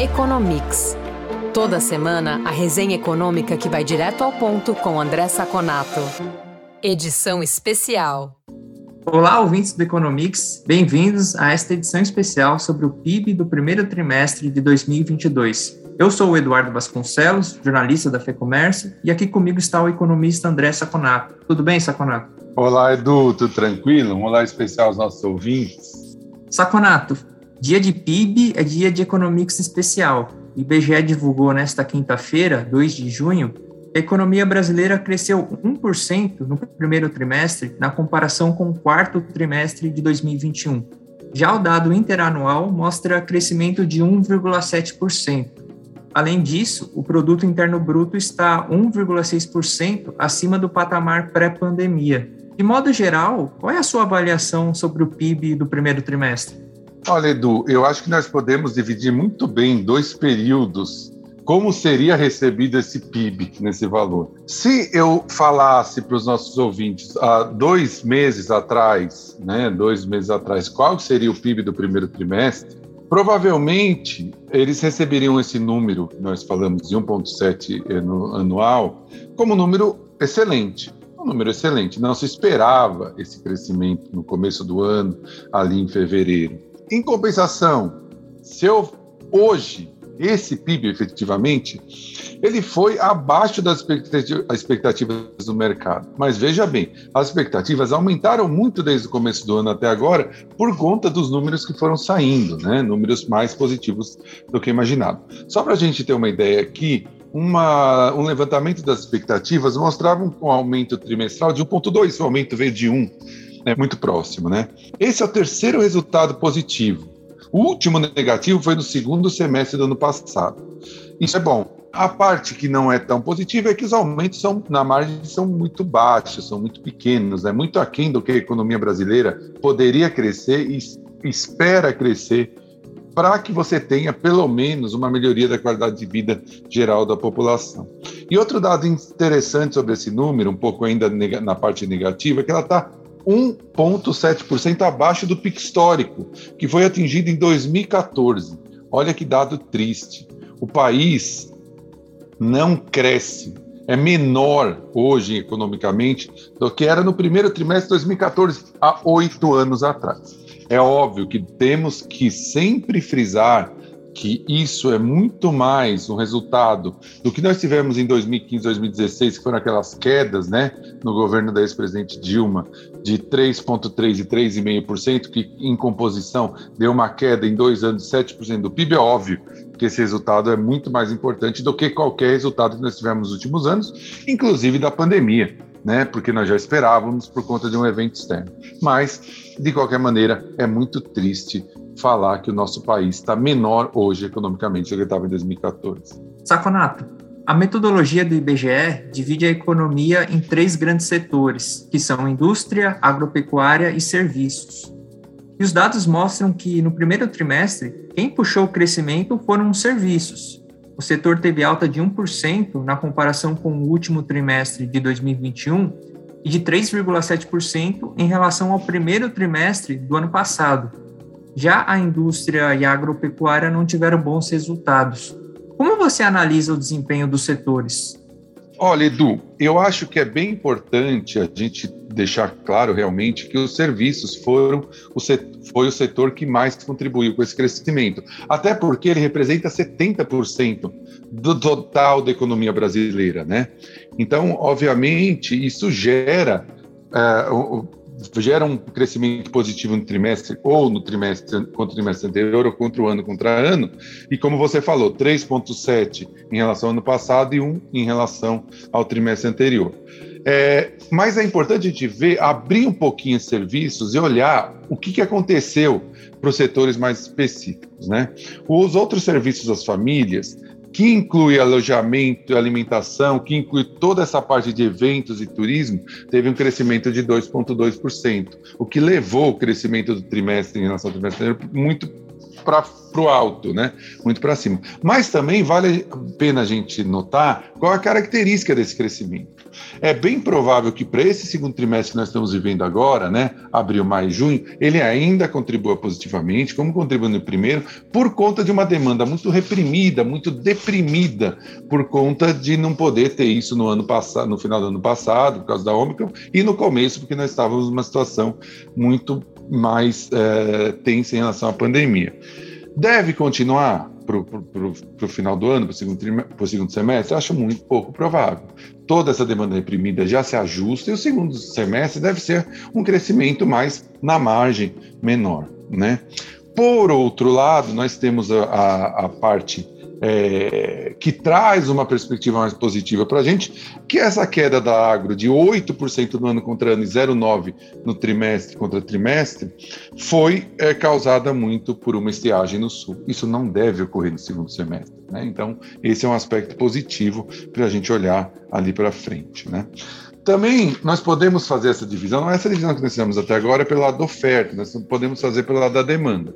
Economics. Toda semana, a resenha econômica que vai direto ao ponto com André Saconato. Edição especial. Olá, ouvintes do Economics. Bem-vindos a esta edição especial sobre o PIB do primeiro trimestre de 2022. Eu sou o Eduardo Vasconcelos, jornalista da FEComércio, e aqui comigo está o economista André Saconato. Tudo bem, Saconato? Olá, Edu, tudo tranquilo? Um olá especial aos nossos ouvintes. Saconato, dia de PIB é dia de Economics especial. IBGE divulgou nesta quinta-feira, 2 de junho, a economia brasileira cresceu 1% no primeiro trimestre na comparação com o quarto trimestre de 2021. Já o dado interanual mostra crescimento de 1,7%. Além disso, o produto interno bruto está 1,6% acima do patamar pré-pandemia, de modo geral, qual é a sua avaliação sobre o PIB do primeiro trimestre? Olha, Edu, eu acho que nós podemos dividir muito bem em dois períodos como seria recebido esse PIB nesse valor. Se eu falasse para os nossos ouvintes há dois meses atrás, né, dois meses atrás, qual seria o PIB do primeiro trimestre, provavelmente eles receberiam esse número, nós falamos de 1,7 anual, como um número excelente um número excelente. Não se esperava esse crescimento no começo do ano, ali em fevereiro. Em compensação, se eu hoje esse PIB efetivamente, ele foi abaixo das expectativas do mercado. Mas veja bem, as expectativas aumentaram muito desde o começo do ano até agora por conta dos números que foram saindo, né? números mais positivos do que imaginado. Só para a gente ter uma ideia aqui, uma, um levantamento das expectativas mostrava um aumento trimestral de 1,2, o aumento veio de 1, né, muito próximo. Né? Esse é o terceiro resultado positivo. O último negativo foi no segundo semestre do ano passado. Isso é bom. A parte que não é tão positiva é que os aumentos são, na margem são muito baixos, são muito pequenos, é né? muito aquém do que a economia brasileira poderia crescer e espera crescer para que você tenha pelo menos uma melhoria da qualidade de vida geral da população. E outro dado interessante sobre esse número, um pouco ainda na parte negativa, é que ela está 1,7% abaixo do pico histórico, que foi atingido em 2014. Olha que dado triste. O país não cresce, é menor hoje economicamente do que era no primeiro trimestre de 2014, há oito anos atrás. É óbvio que temos que sempre frisar que isso é muito mais um resultado do que nós tivemos em 2015, 2016, que foram aquelas quedas, né, no governo da ex-presidente Dilma, de 3,3% e 3,5%, que em composição deu uma queda em dois anos de 7% do PIB. É óbvio que esse resultado é muito mais importante do que qualquer resultado que nós tivemos nos últimos anos, inclusive da pandemia né? Porque nós já esperávamos por conta de um evento externo. Mas, de qualquer maneira, é muito triste falar que o nosso país está menor hoje economicamente do que estava em 2014. Saconato, a metodologia do IBGE divide a economia em três grandes setores, que são indústria, agropecuária e serviços. E os dados mostram que, no primeiro trimestre, quem puxou o crescimento foram os serviços, o setor teve alta de 1% na comparação com o último trimestre de 2021 e de 3,7% em relação ao primeiro trimestre do ano passado. Já a indústria e a agropecuária não tiveram bons resultados. Como você analisa o desempenho dos setores? Olha, Edu, eu acho que é bem importante a gente deixar claro realmente que os serviços foram o setor, foi o setor que mais contribuiu com esse crescimento. Até porque ele representa 70% do total da economia brasileira, né? Então, obviamente, isso gera uh, gera um crescimento positivo no trimestre ou no trimestre contra o trimestre anterior ou contra o ano contra ano. E como você falou, 3,7 em relação ao ano passado e 1 em relação ao trimestre anterior. É, mas é importante a gente ver, abrir um pouquinho os serviços e olhar o que, que aconteceu para os setores mais específicos. Né? Os outros serviços das famílias, que inclui alojamento e alimentação, que inclui toda essa parte de eventos e turismo, teve um crescimento de 2,2%, o que levou o crescimento do trimestre em relação ao trimestre muito para o alto, né? Muito para cima. Mas também vale a pena a gente notar qual a característica desse crescimento. É bem provável que para esse segundo trimestre que nós estamos vivendo agora, né, abril, maio, junho, ele ainda contribua positivamente, como contribuiu no primeiro, por conta de uma demanda muito reprimida, muito deprimida, por conta de não poder ter isso no ano passado, no final do ano passado, por causa da Omicron, e no começo, porque nós estávamos numa situação muito mais é, tensa em relação à pandemia. Deve continuar para o final do ano, para o segundo, segundo semestre? Acho muito pouco provável. Toda essa demanda reprimida já se ajusta e o segundo semestre deve ser um crescimento mais na margem menor. Né? Por outro lado, nós temos a, a, a parte é, que traz uma perspectiva mais positiva para a gente, que é essa queda da agro de 8% no ano contra ano e 0,9% no trimestre contra trimestre, foi é, causada muito por uma estiagem no sul. Isso não deve ocorrer no segundo semestre. Né? Então, esse é um aspecto positivo para a gente olhar ali para frente. Né? Também nós podemos fazer essa divisão, não é essa divisão que nós fizemos até agora, é pelo lado da oferta, nós podemos fazer pelo lado da demanda.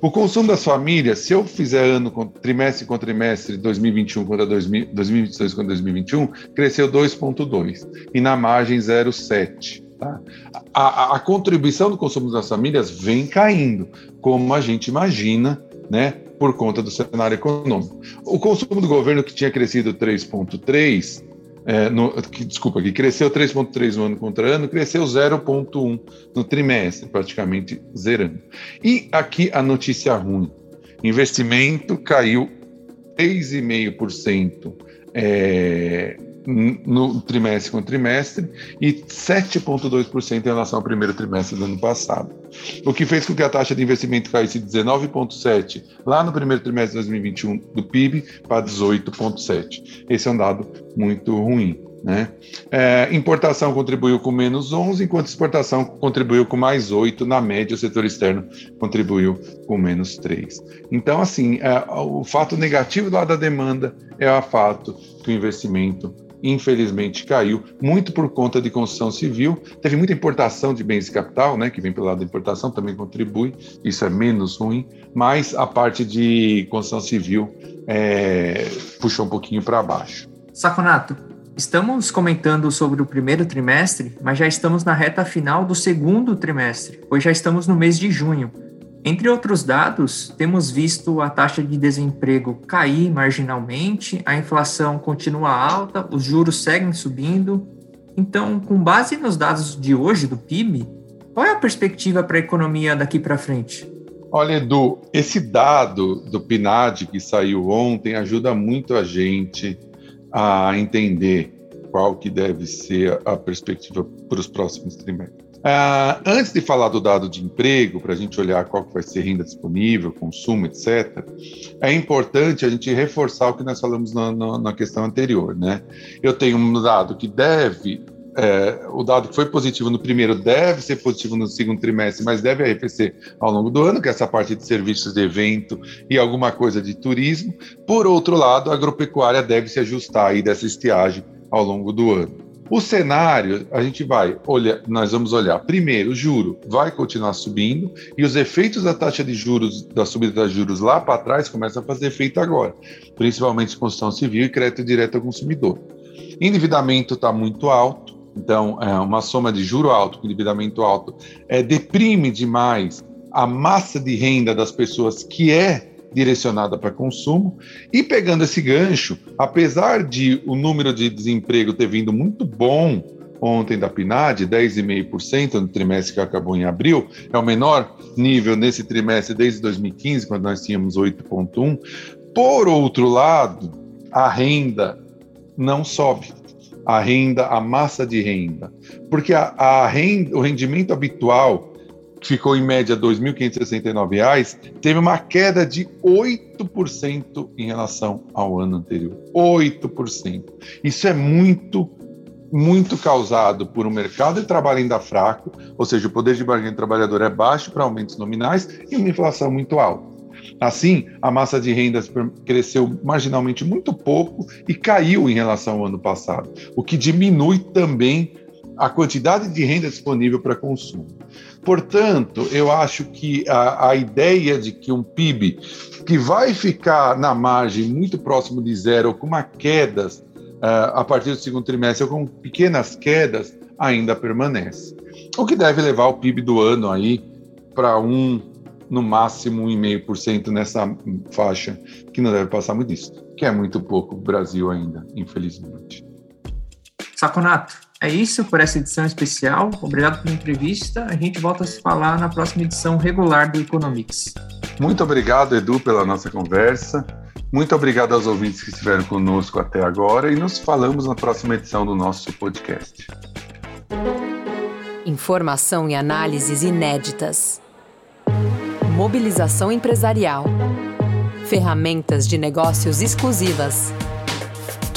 O consumo das famílias, se eu fizer ano, trimestre com trimestre, 2021 contra 2000, 2022 contra 2021, cresceu 2,2 e na margem 0,7. Tá? A, a, a contribuição do consumo das famílias vem caindo, como a gente imagina, né, por conta do cenário econômico. O consumo do governo, que tinha crescido 3,3, é, no, que, desculpa, que cresceu 3,3 no ano contra ano, cresceu 0,1 no trimestre, praticamente zerando. E aqui a notícia ruim: investimento caiu 3,5% é, no trimestre com trimestre e 7,2% em relação ao primeiro trimestre do ano passado. O que fez com que a taxa de investimento caísse de 19,7% lá no primeiro trimestre de 2021 do PIB para 18,7%. Esse é um dado muito ruim. Né? É, importação contribuiu com menos 11, enquanto exportação contribuiu com mais 8, na média o setor externo contribuiu com menos 3. Então, assim, é, o fato negativo do lado da demanda é o fato que o investimento infelizmente caiu, muito por conta de construção civil. Teve muita importação de bens de capital, né, que vem pelo lado da importação, também contribui, isso é menos ruim, mas a parte de construção civil é, puxou um pouquinho para baixo. Saconato, estamos comentando sobre o primeiro trimestre, mas já estamos na reta final do segundo trimestre, pois já estamos no mês de junho. Entre outros dados, temos visto a taxa de desemprego cair marginalmente, a inflação continua alta, os juros seguem subindo. Então, com base nos dados de hoje do PIB, qual é a perspectiva para a economia daqui para frente? Olha, Edu, esse dado do PNAD que saiu ontem ajuda muito a gente a entender qual que deve ser a perspectiva para os próximos trimestres. Uh, antes de falar do dado de emprego, para a gente olhar qual que vai ser renda disponível, consumo, etc., é importante a gente reforçar o que nós falamos na, na, na questão anterior. Né? Eu tenho um dado que deve, é, o dado que foi positivo no primeiro deve ser positivo no segundo trimestre, mas deve arrefecer ao longo do ano, que é essa parte de serviços de evento e alguma coisa de turismo. Por outro lado, a agropecuária deve se ajustar aí dessa estiagem ao longo do ano. O cenário, a gente vai olhar, nós vamos olhar. Primeiro, o juro vai continuar subindo e os efeitos da taxa de juros, da subida de juros lá para trás, começam a fazer efeito agora, principalmente construção civil e crédito direto ao consumidor. Endividamento está muito alto, então é uma soma de juro alto com endividamento alto é, deprime demais a massa de renda das pessoas que é direcionada para consumo. E pegando esse gancho, apesar de o número de desemprego ter vindo muito bom ontem da PNAD, 10,5% no trimestre que acabou em abril, é o menor nível nesse trimestre desde 2015, quando nós tínhamos 8,1%. Por outro lado, a renda não sobe. A renda, a massa de renda. Porque a, a renda, o rendimento habitual ficou em média R$ 2.569, teve uma queda de 8% em relação ao ano anterior. 8%. Isso é muito, muito causado por um mercado de trabalho ainda fraco, ou seja, o poder de barganha do trabalhador é baixo para aumentos nominais e uma inflação muito alta. Assim, a massa de rendas cresceu marginalmente muito pouco e caiu em relação ao ano passado, o que diminui também a quantidade de renda disponível para consumo. Portanto, eu acho que a, a, ideia de que um PIB que vai ficar na margem muito próximo de zero, com uma quedas uh, a partir do segundo trimestre, ou com pequenas quedas, ainda permanece. O que deve levar o PIB do ano aí para um, no máximo 1,5% nessa faixa, que não deve passar muito disso, que é muito pouco o Brasil ainda, infelizmente. Saconato, é isso por essa edição especial. Obrigado pela entrevista. A gente volta a se falar na próxima edição regular do Economics. Muito obrigado, Edu, pela nossa conversa. Muito obrigado aos ouvintes que estiveram conosco até agora e nos falamos na próxima edição do nosso podcast. Informação e análises inéditas. Mobilização empresarial. Ferramentas de negócios exclusivas.